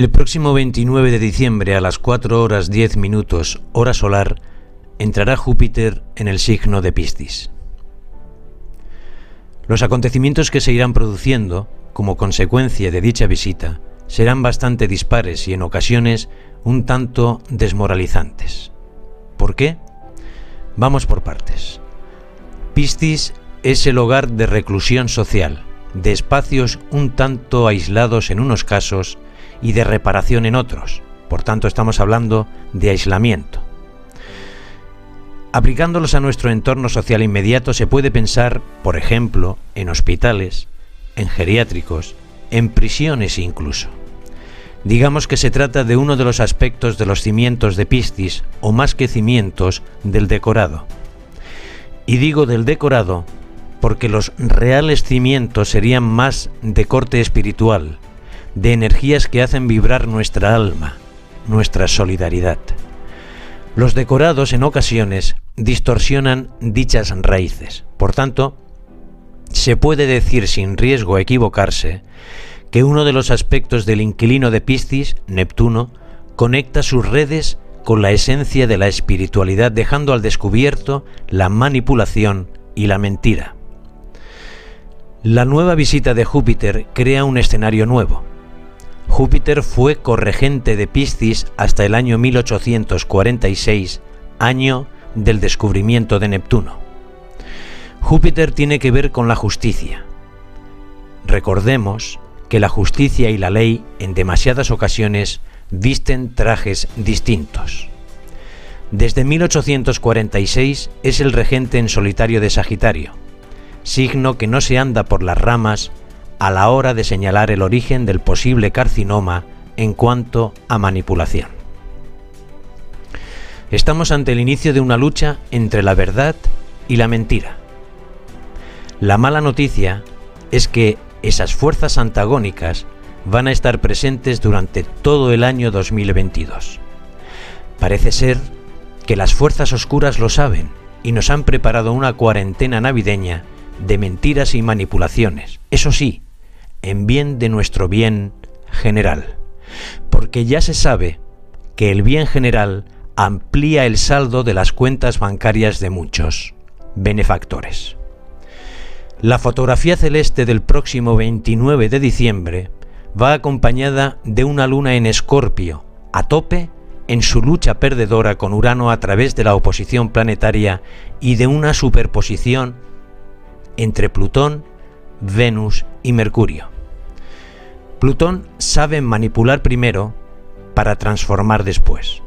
El próximo 29 de diciembre a las 4 horas 10 minutos hora solar entrará Júpiter en el signo de Piscis. Los acontecimientos que se irán produciendo como consecuencia de dicha visita serán bastante dispares y en ocasiones un tanto desmoralizantes. ¿Por qué? Vamos por partes. Piscis es el hogar de reclusión social, de espacios un tanto aislados en unos casos y de reparación en otros. Por tanto, estamos hablando de aislamiento. Aplicándolos a nuestro entorno social inmediato se puede pensar, por ejemplo, en hospitales, en geriátricos, en prisiones incluso. Digamos que se trata de uno de los aspectos de los cimientos de Piscis, o más que cimientos, del decorado. Y digo del decorado porque los reales cimientos serían más de corte espiritual, de energías que hacen vibrar nuestra alma, nuestra solidaridad. Los decorados en ocasiones distorsionan dichas raíces. Por tanto, se puede decir sin riesgo a equivocarse que uno de los aspectos del inquilino de Piscis, Neptuno, conecta sus redes con la esencia de la espiritualidad dejando al descubierto la manipulación y la mentira. La nueva visita de Júpiter crea un escenario nuevo. Júpiter fue corregente de Piscis hasta el año 1846, año del descubrimiento de Neptuno. Júpiter tiene que ver con la justicia. Recordemos que la justicia y la ley en demasiadas ocasiones visten trajes distintos. Desde 1846 es el regente en solitario de Sagitario, signo que no se anda por las ramas a la hora de señalar el origen del posible carcinoma en cuanto a manipulación. Estamos ante el inicio de una lucha entre la verdad y la mentira. La mala noticia es que esas fuerzas antagónicas van a estar presentes durante todo el año 2022. Parece ser que las fuerzas oscuras lo saben y nos han preparado una cuarentena navideña de mentiras y manipulaciones. Eso sí, en bien de nuestro bien general. Porque ya se sabe que el bien general amplía el saldo de las cuentas bancarias de muchos benefactores. La fotografía celeste del próximo 29 de diciembre va acompañada de una luna en escorpio, a tope en su lucha perdedora con Urano a través de la oposición planetaria y de una superposición entre Plutón, Venus y Mercurio. Plutón sabe manipular primero para transformar después.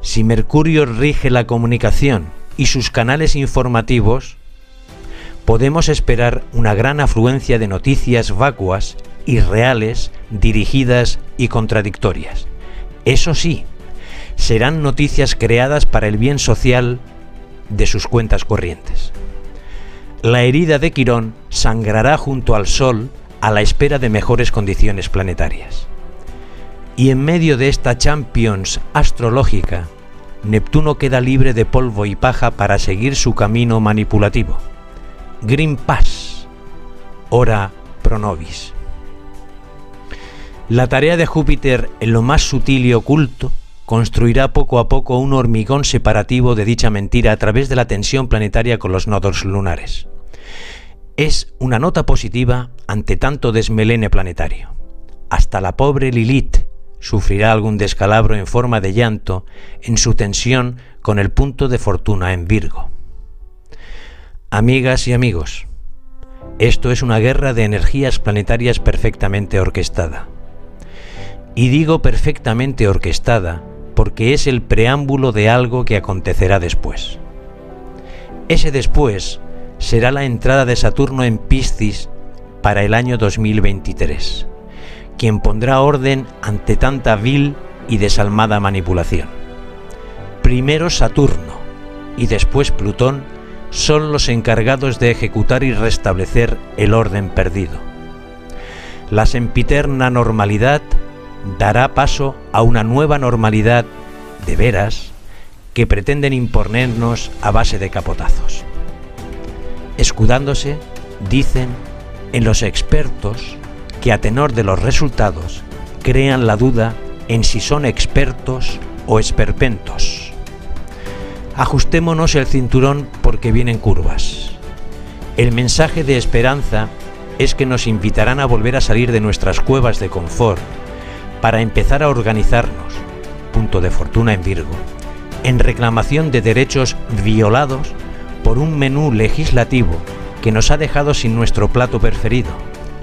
Si Mercurio rige la comunicación y sus canales informativos, podemos esperar una gran afluencia de noticias vacuas, irreales, dirigidas y contradictorias. Eso sí, serán noticias creadas para el bien social de sus cuentas corrientes. La herida de Quirón sangrará junto al Sol a la espera de mejores condiciones planetarias. Y en medio de esta Champions astrológica, Neptuno queda libre de polvo y paja para seguir su camino manipulativo. Green Pass, ora pro nobis. La tarea de Júpiter en lo más sutil y oculto construirá poco a poco un hormigón separativo de dicha mentira a través de la tensión planetaria con los nodos lunares es una nota positiva ante tanto desmelene planetario. Hasta la pobre Lilith sufrirá algún descalabro en forma de llanto en su tensión con el punto de fortuna en Virgo. Amigas y amigos, esto es una guerra de energías planetarias perfectamente orquestada. Y digo perfectamente orquestada porque es el preámbulo de algo que acontecerá después. Ese después será la entrada de Saturno en Piscis para el año 2023, quien pondrá orden ante tanta vil y desalmada manipulación. Primero Saturno y después Plutón son los encargados de ejecutar y restablecer el orden perdido. La sempiterna normalidad dará paso a una nueva normalidad de veras que pretenden imponernos a base de capotazos escudándose, dicen, en los expertos que a tenor de los resultados crean la duda en si son expertos o esperpentos. Ajustémonos el cinturón porque vienen curvas. El mensaje de esperanza es que nos invitarán a volver a salir de nuestras cuevas de confort para empezar a organizarnos, punto de fortuna en Virgo, en reclamación de derechos violados por un menú legislativo que nos ha dejado sin nuestro plato preferido,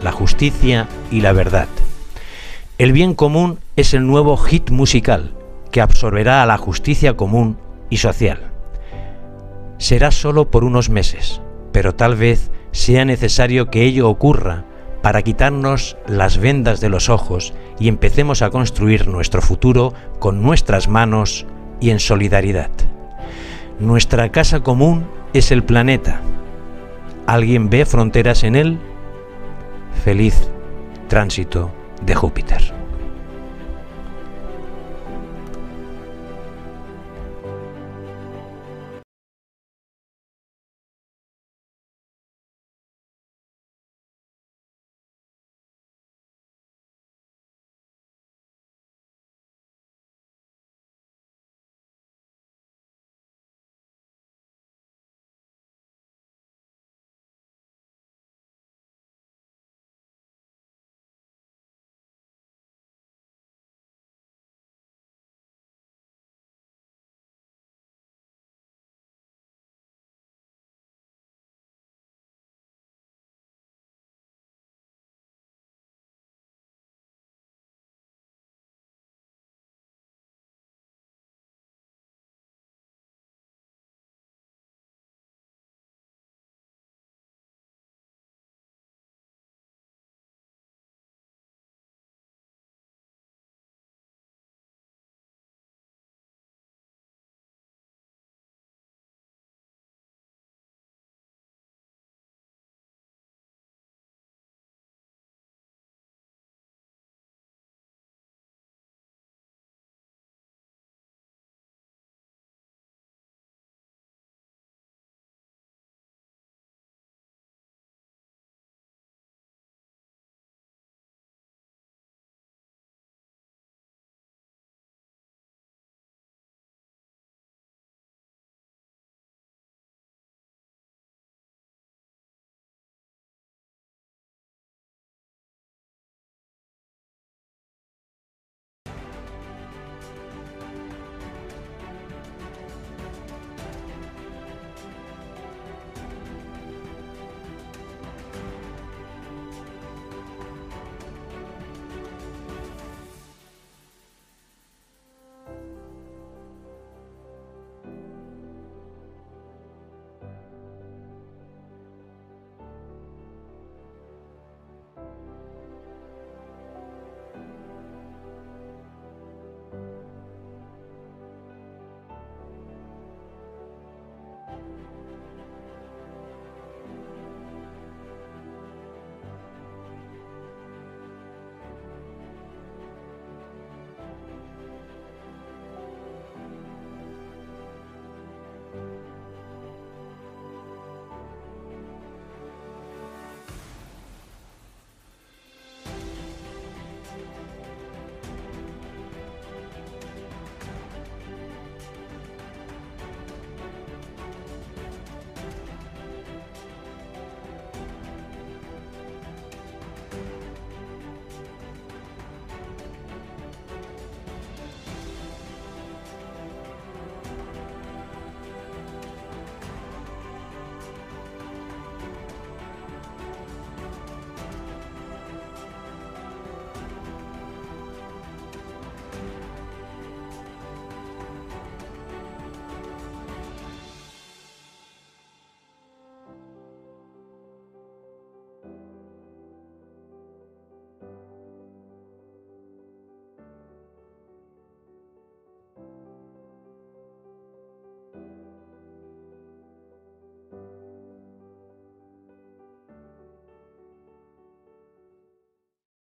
la justicia y la verdad. El bien común es el nuevo hit musical que absorberá a la justicia común y social. Será solo por unos meses, pero tal vez sea necesario que ello ocurra para quitarnos las vendas de los ojos y empecemos a construir nuestro futuro con nuestras manos y en solidaridad. Nuestra casa común es el planeta. ¿Alguien ve fronteras en él? Feliz tránsito de Júpiter.